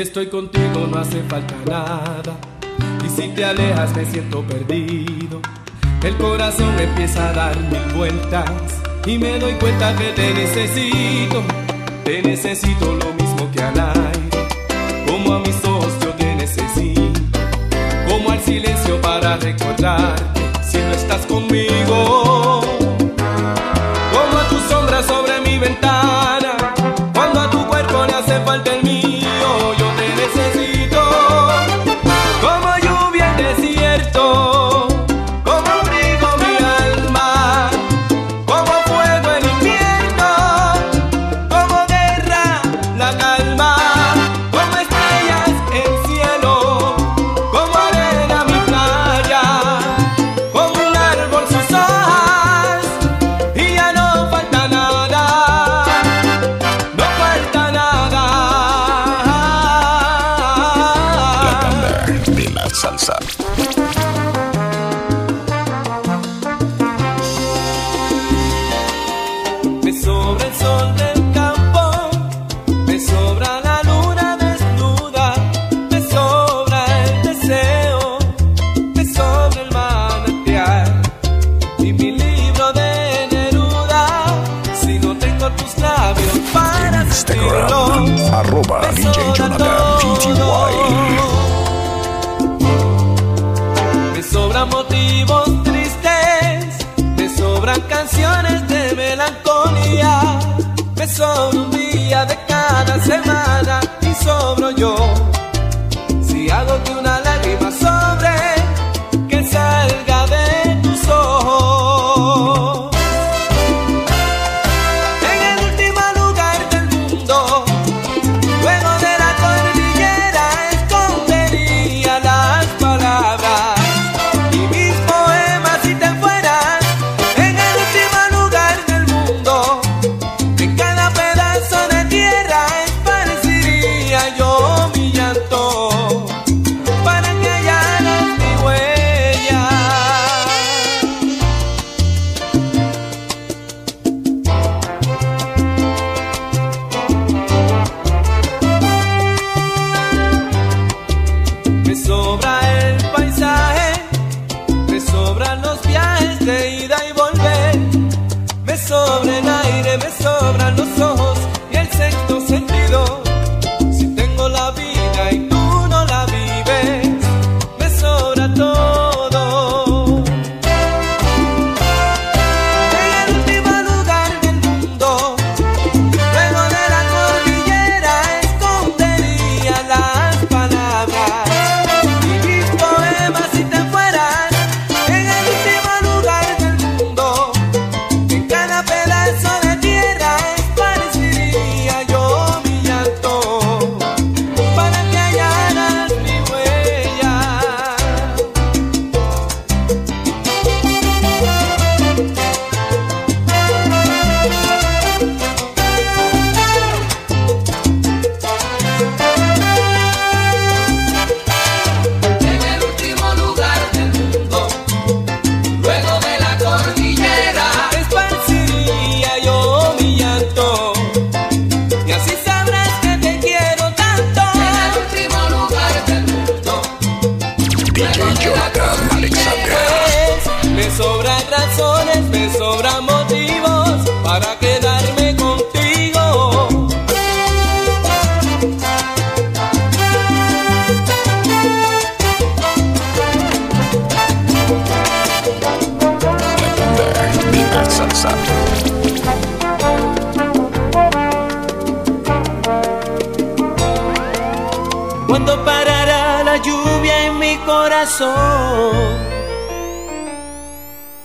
Si estoy contigo no hace falta nada. Y si te alejas me siento perdido. El corazón empieza a dar mil vueltas. Y me doy cuenta que te necesito. Te necesito lo mismo que al aire. Como a mis ojos yo te necesito. Como al silencio para recordarte. Si no estás conmigo.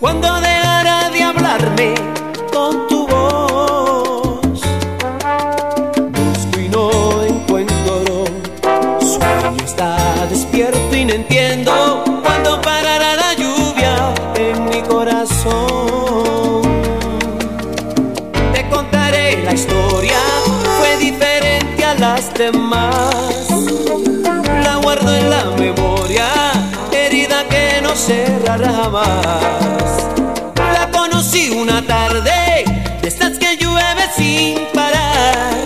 Cuando dejará de hablarme con tu voz, busco y no encuentro. Sueño está despierto y no entiendo cuándo parará la lluvia en mi corazón. Te contaré la historia, fue diferente a las demás. cerrará más. La conocí una tarde, de estas que llueve sin parar.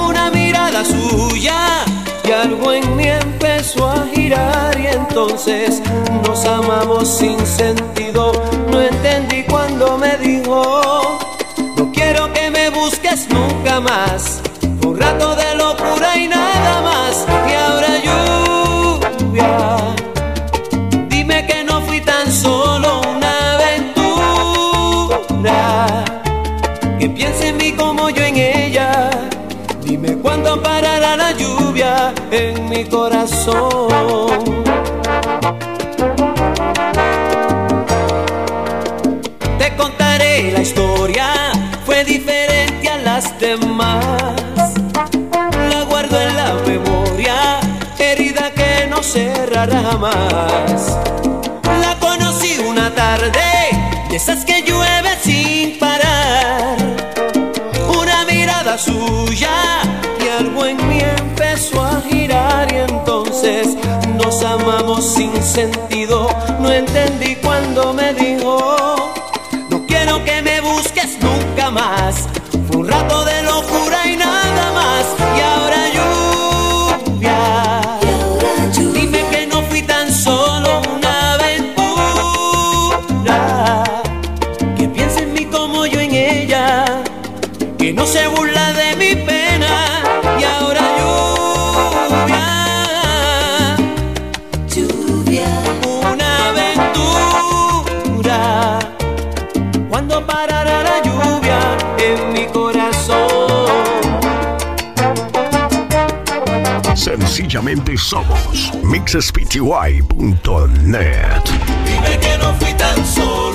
Una mirada suya y algo en mí empezó a girar y entonces nos amamos sin sentido. No entendí cuando me dijo, no quiero que me busques nunca más. Un rato de locura y nada corazón. Te contaré la historia, fue diferente a las demás. La guardo en la memoria, herida que no cerrará jamás. La conocí una tarde, de esas que llueve sin parar. Una mirada azul sin sentido, no entendí somos mixespty.net. Dime que no fui tan solo.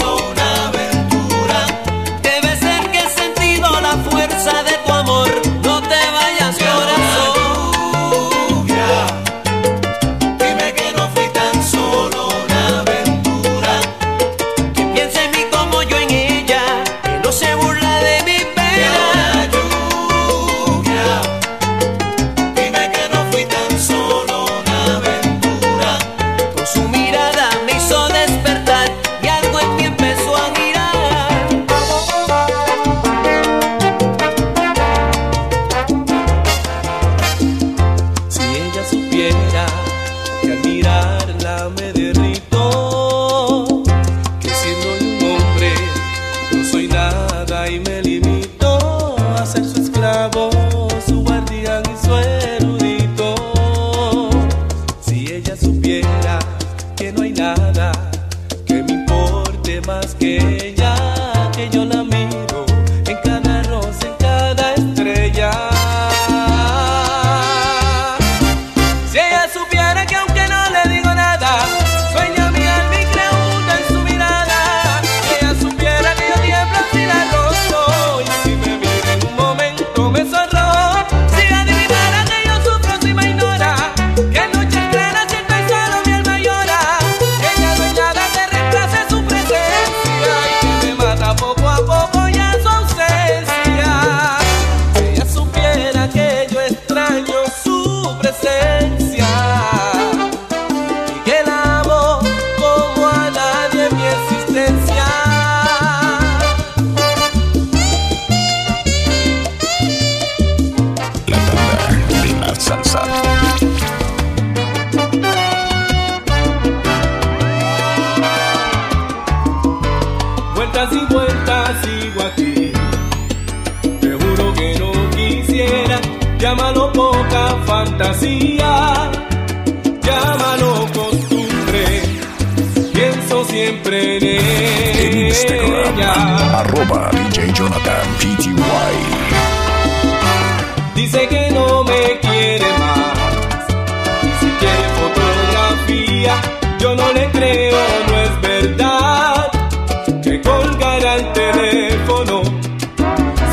teléfono,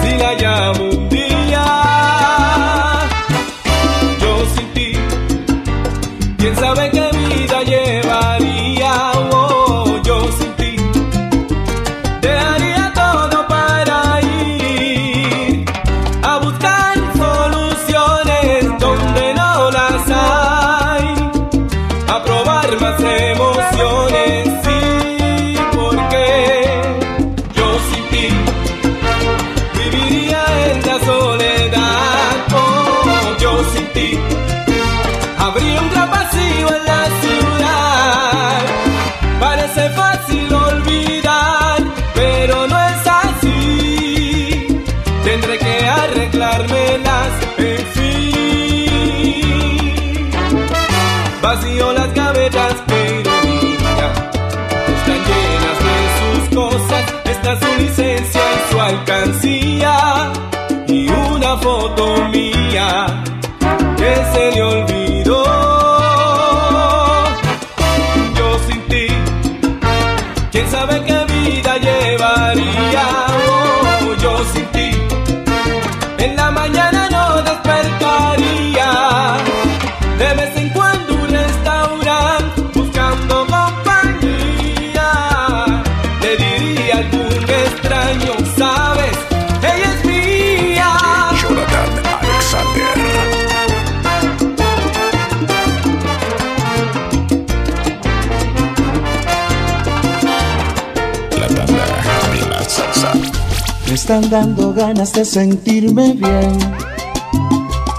si la llamo. Foto mía que se le olvidó. Me están dando ganas de sentirme bien.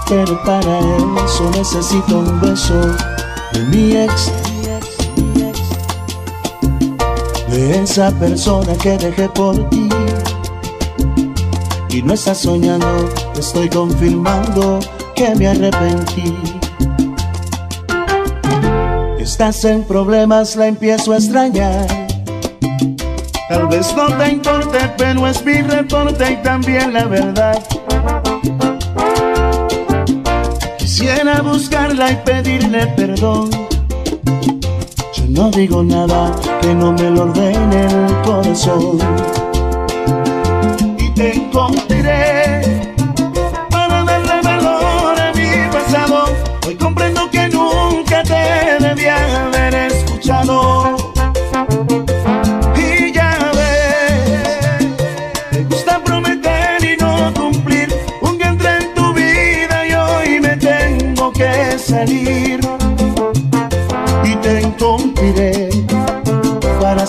Pero para eso necesito un beso de mi ex. De esa persona que dejé por ti. Y no estás soñando, estoy confirmando que me arrepentí. Estás en problemas, la empiezo a extrañar. Tal vez no te importe, pero es mi reporte y también la verdad. Quisiera buscarla y pedirle perdón. Yo no digo nada que no me lo ordene el corazón. Y te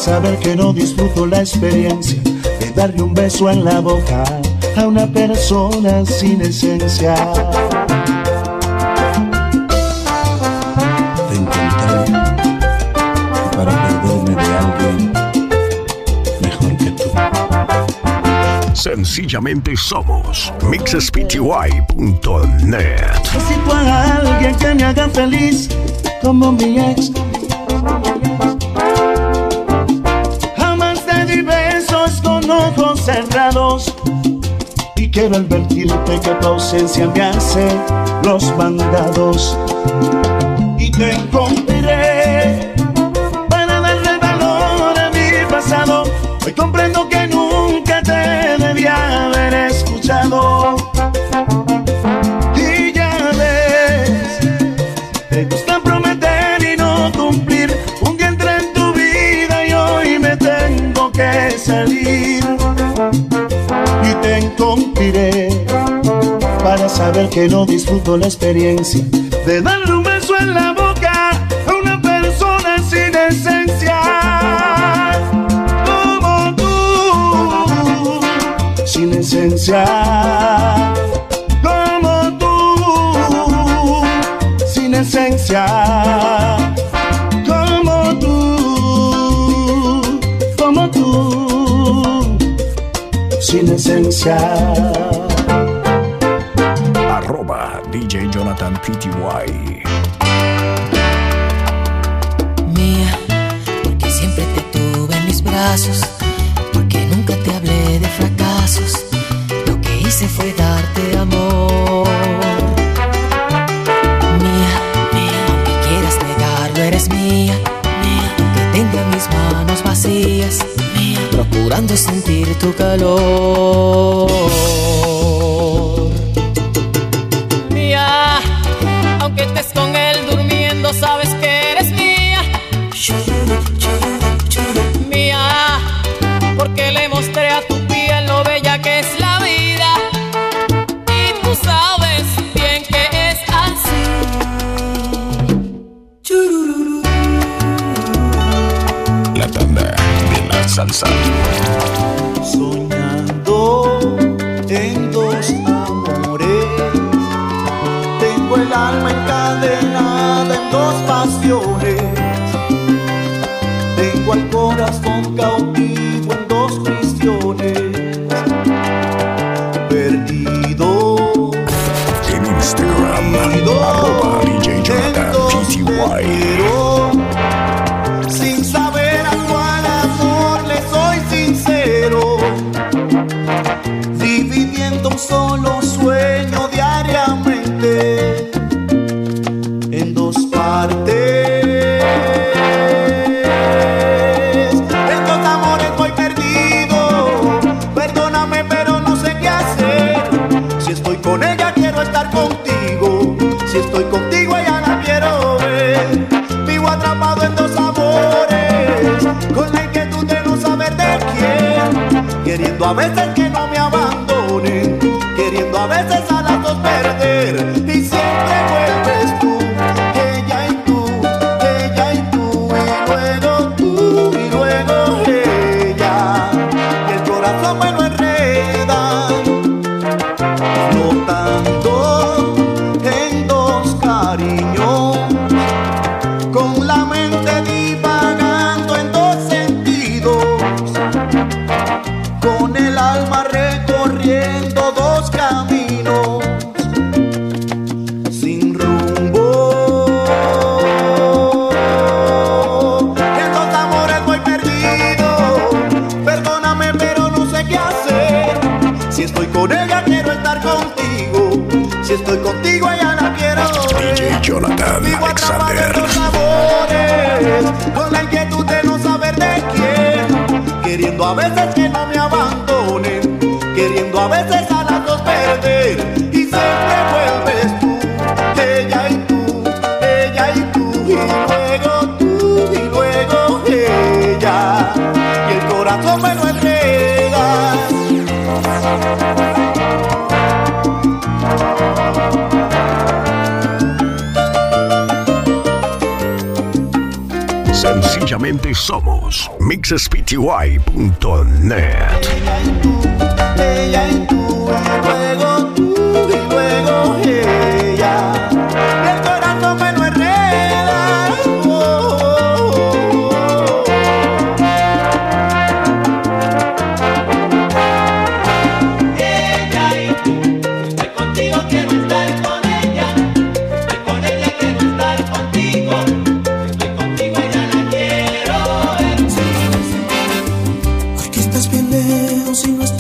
saber que no disfruto la experiencia de darle un beso en la boca a una persona sin esencia. Te encontré para perderme de alguien mejor que tú. Sencillamente somos mixespty.net. Necesito a alguien que me haga feliz como mi ex. Con ojos cerrados. Y quiero advertirte que tu ausencia me hace los mandados. Y te encontraré saber que no disfruto la experiencia de darle un beso en la boca a una persona sin esencia. Como tú, sin esencia. Como tú, sin esencia. Como tú, como tú, sin esencia. Mía, porque siempre te tuve en mis brazos, porque nunca te hablé de fracasos, lo que hice fue darte amor. Mía, mía, aunque quieras negarlo, eres mía, mía, aunque tenga mis manos vacías, mía, procurando sentir tu calor. Soñando en dos amores. Tengo el alma encadenada en dos pasiones. Tengo al corazón cautivo where's that girl Alexander. Con la inquietud de no saber de quién, queriendo a veces que no me abandonen, queriendo a veces Somos mixspty.net. Ella. si no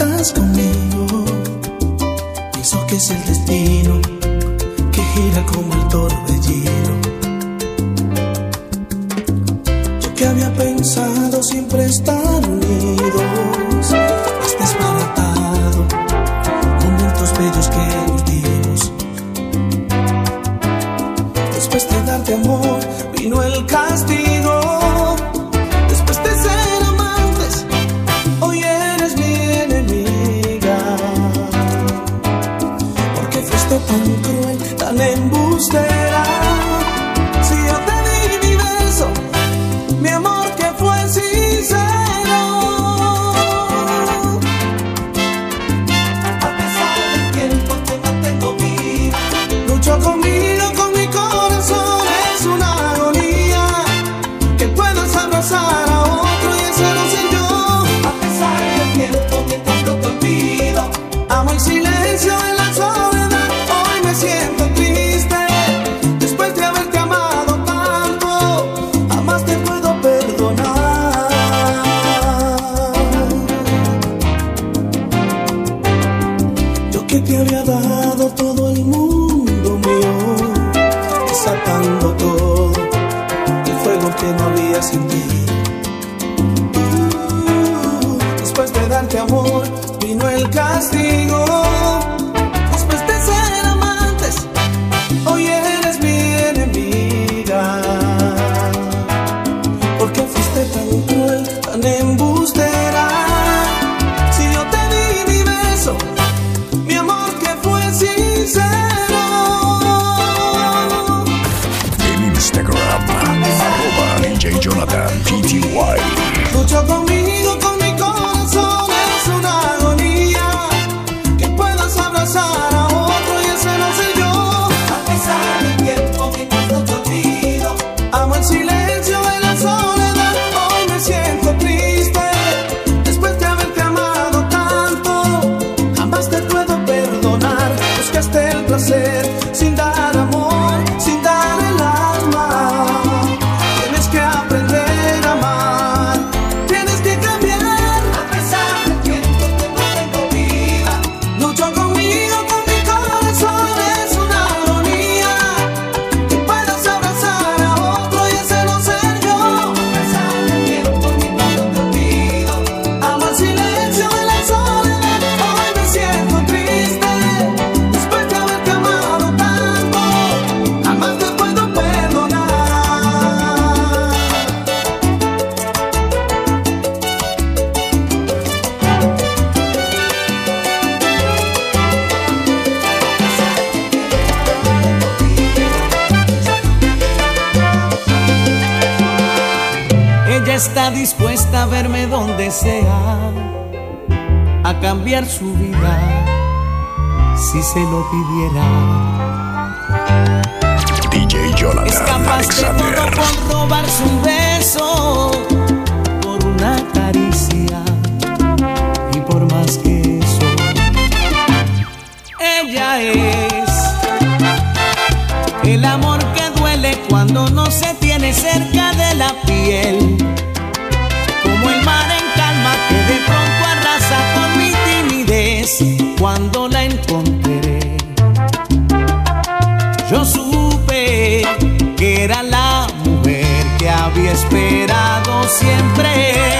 Alexander. de por robarse un beso, por una caricia y por más que eso. Ella es el amor que duele cuando no se tiene cerca de la piel. Como el mar en calma que de pronto arrasa con mi timidez cuando esperado siempre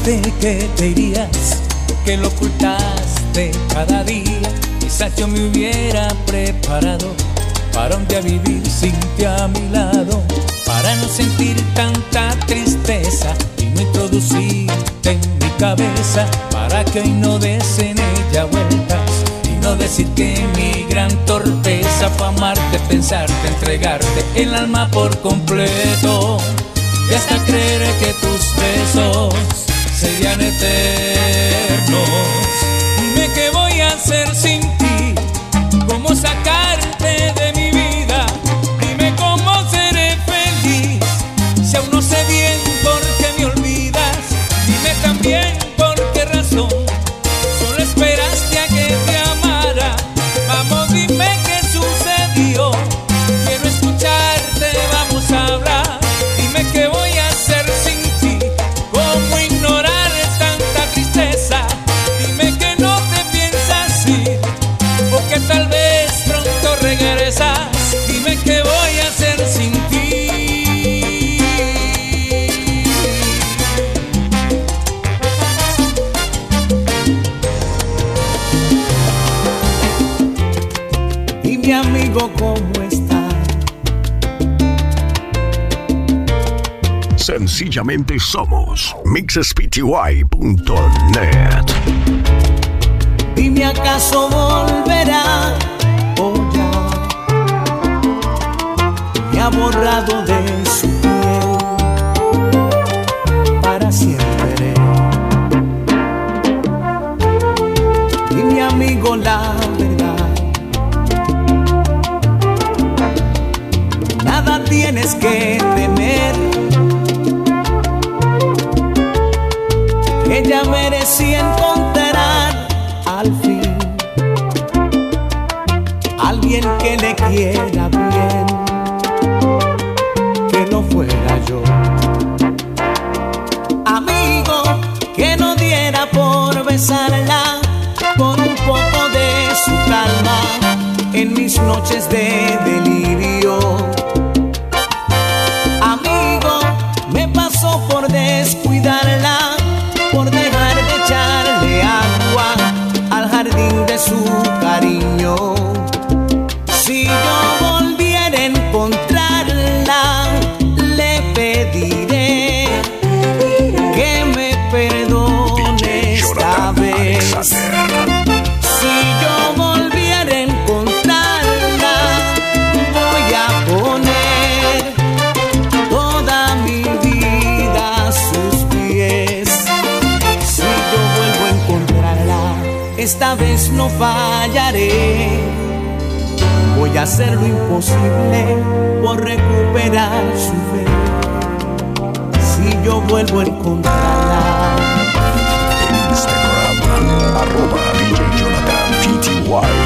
avisaste que te irías? ¿Por qué lo ocultaste cada día? Quizás yo me hubiera preparado para un día vivir sin ti a mi lado, para no sentir tanta tristeza y no introducirte en mi cabeza, para que hoy no des en ella vueltas y no decir que mi gran torpeza fue amarte, pensarte, entregarte el alma por completo y hasta creer que tus besos serían eternos. Dime qué voy a hacer sin ti, cómo sacarte de Sencillamente somos mixespty.net. Dime acaso volverá o ya me ha borrado de su piel para siempre. Dime amigo la verdad. Nada tienes que Ella merecía encontrar al fin alguien que le quiera bien, que no fuera yo. Amigo, que no diera por besarla, por un poco de su calma en mis noches de delirio. fallaré. Voy a hacer lo imposible por recuperar su fe. Si yo vuelvo a encontrarla. Instagram, arroba DJ Jonathan